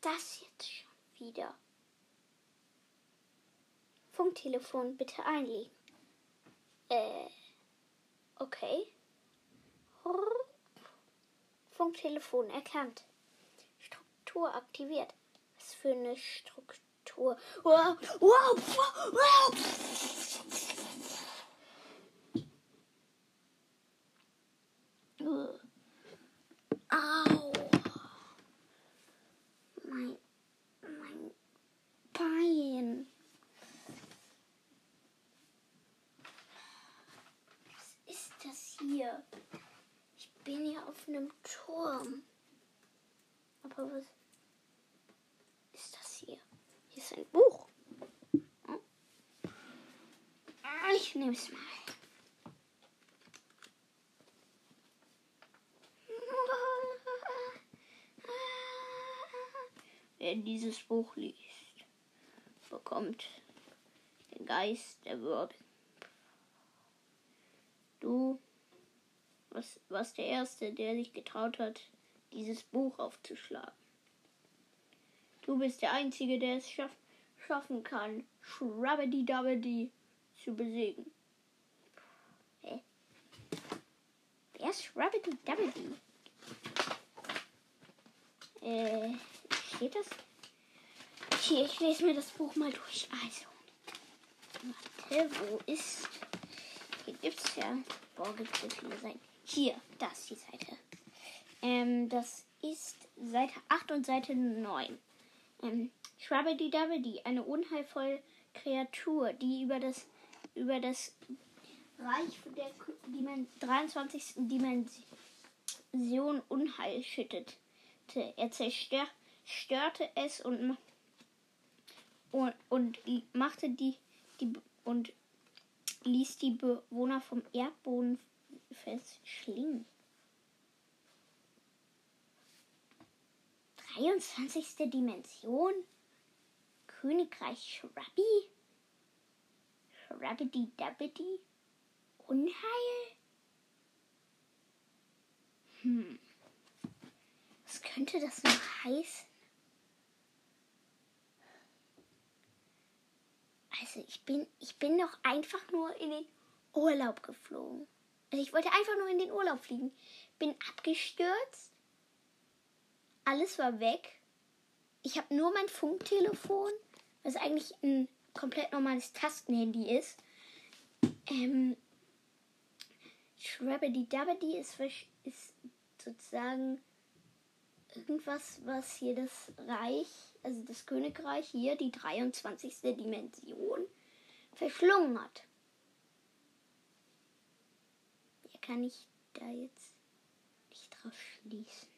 das jetzt schon wieder? Funktelefon bitte einlegen. Äh, okay. Funktelefon erkannt. Struktur aktiviert. Was für eine Struktur? Wow, wow, wow. Ugh. Au. Mein, mein Bein. Was ist das hier? Ich bin ja auf einem Turm. Aber was ist das hier? Hier ist ein Buch. Hm? Ich nehme es mal. Wer dieses Buch liest, bekommt den Geist der Würde. Du was, was der Erste, der sich getraut hat, dieses Buch aufzuschlagen. Du bist der Einzige, der es schaff, schaffen kann, Shrabbedy Dabbedy zu besiegen. Hä? Wer ist Shrabbedy Dabbedy? Äh, steht das? Hier, ich lese mir das Buch mal durch. Also, warte, wo ist. Hier gibt's ja. Boah, gibt's so viele Seiten. Hier, das ist die Seite. Ähm, das ist Seite 8 und Seite 9. Ähm, Schwabbedy Dabbedy, eine unheilvolle Kreatur, die über das, über das Reich der Dimen 23. Dimension Unheil schüttete. Er zerstörte es und, und, und machte die, 23. Dimension? Königreich Shrubby? Shrubbity Dabbity? Unheil? Hm. Was könnte das noch heißen? Also ich bin, ich bin doch einfach nur in den Urlaub geflogen. Also ich wollte einfach nur in den Urlaub fliegen. Bin abgestürzt. Alles war weg. Ich habe nur mein Funktelefon, was eigentlich ein komplett normales Tastenhandy ist. Ähm, Shrabbedy Dabbedy ist, ist sozusagen irgendwas, was hier das Reich, also das Königreich hier, die 23. Dimension, verschlungen hat. Wie kann ich da jetzt nicht drauf schließen?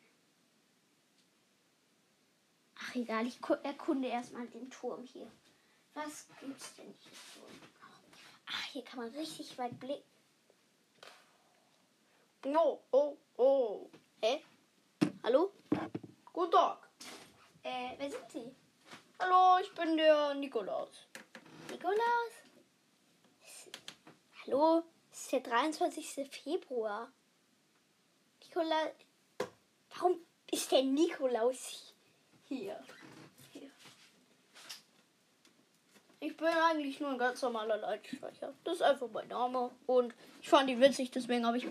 Ach egal, ich erkunde erstmal den Turm hier. Was gibt's denn hier so? Ach, hier kann man richtig weit blicken. Oh, oh, oh. Hä? Hallo? Guten Tag. Äh, wer sind Sie? Hallo, ich bin der Nikolaus. Nikolaus? Hallo, es ist der 23. Februar. Nikolaus. Warum ist der Nikolaus hier? Hier? Ich bin eigentlich nur ein ganz normaler Leitspeicher. Das ist einfach mein Name. Und ich fand ihn witzig, deswegen habe ich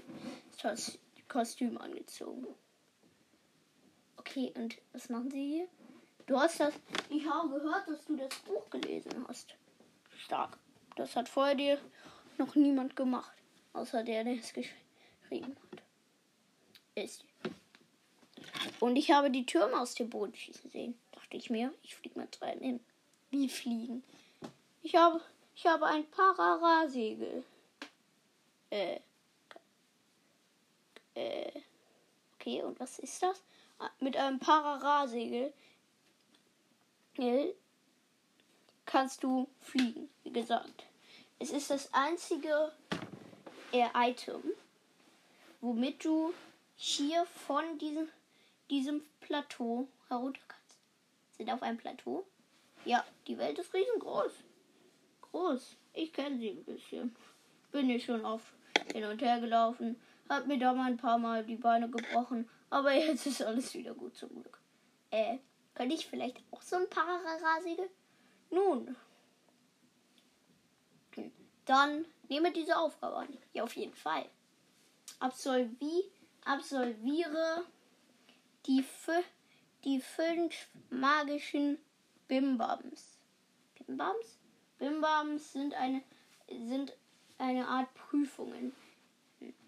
das Kostüm angezogen. Okay, und was machen Sie hier? Du hast das. Ich habe gehört, dass du das Buch gelesen hast. Stark. Das hat vorher dir noch niemand gemacht. Außer der, der es geschrieben hat. Ist. Und ich habe die Türme aus dem Boden schießen sehen. Dachte ich mir, ich fliege mal rein hin. Wie fliegen? Ich habe, Ich habe ein Pararasegel. Äh. Äh. Okay, und was ist das? Ah, Mit einem Pararasegel kannst du fliegen, wie gesagt. Es ist das einzige äh, Item, womit du hier von diesem, diesem Plateau herunter kannst. Sind auf einem Plateau? Ja, die Welt ist riesengroß. Groß. Ich kenne sie ein bisschen. Bin hier schon oft hin und her gelaufen. Hab mir da mal ein paar Mal die Beine gebrochen. Aber jetzt ist alles wieder gut zum Glück. Äh, könnte ich vielleicht auch so ein Pararasegel? Nun. Hm, Dann nehme diese Aufgabe an. Ja, auf jeden Fall. Absolvi absolviere die, die fünf magischen Bimbams. Bimbams? Bimbams sind eine, sind eine Art Prüfungen,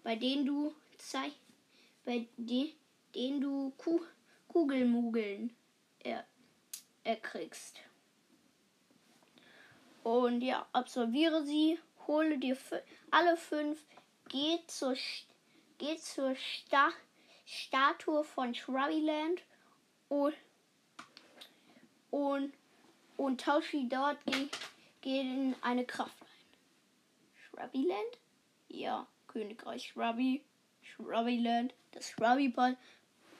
bei denen du zei bei de denen du Ku Kugelmugeln er erkriegst. Und ja, absolviere sie, hole dir alle fünf, geh zur, geh zur Sta Statue von Shrubbyland und, und, und sie dort ge gegen eine Kraft ein. Shrubbyland? Ja, Königreich Shrubby, Shrubbyland, das Shrubby Pal-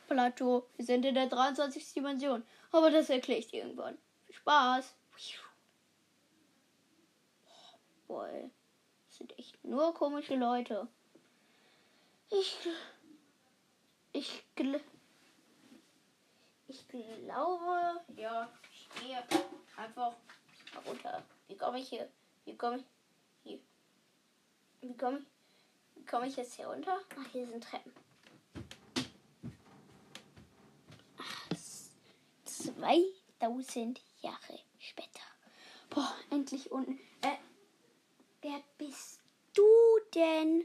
Plateau. Wir sind in der 23. Dimension. Aber das erkläre ich dir irgendwann. Viel Spaß. Boah, das sind echt nur komische Leute. Ich. Ich, gl ich glaube, ja, ich gehe einfach runter. Wie komme ich hier? Wie komme ich hier? Wie komme ich? Wie ich jetzt hier runter? Ach, hier sind Treppen. Ach, 2000 Jahre später. Boah, endlich unten. Äh, wer bist du denn?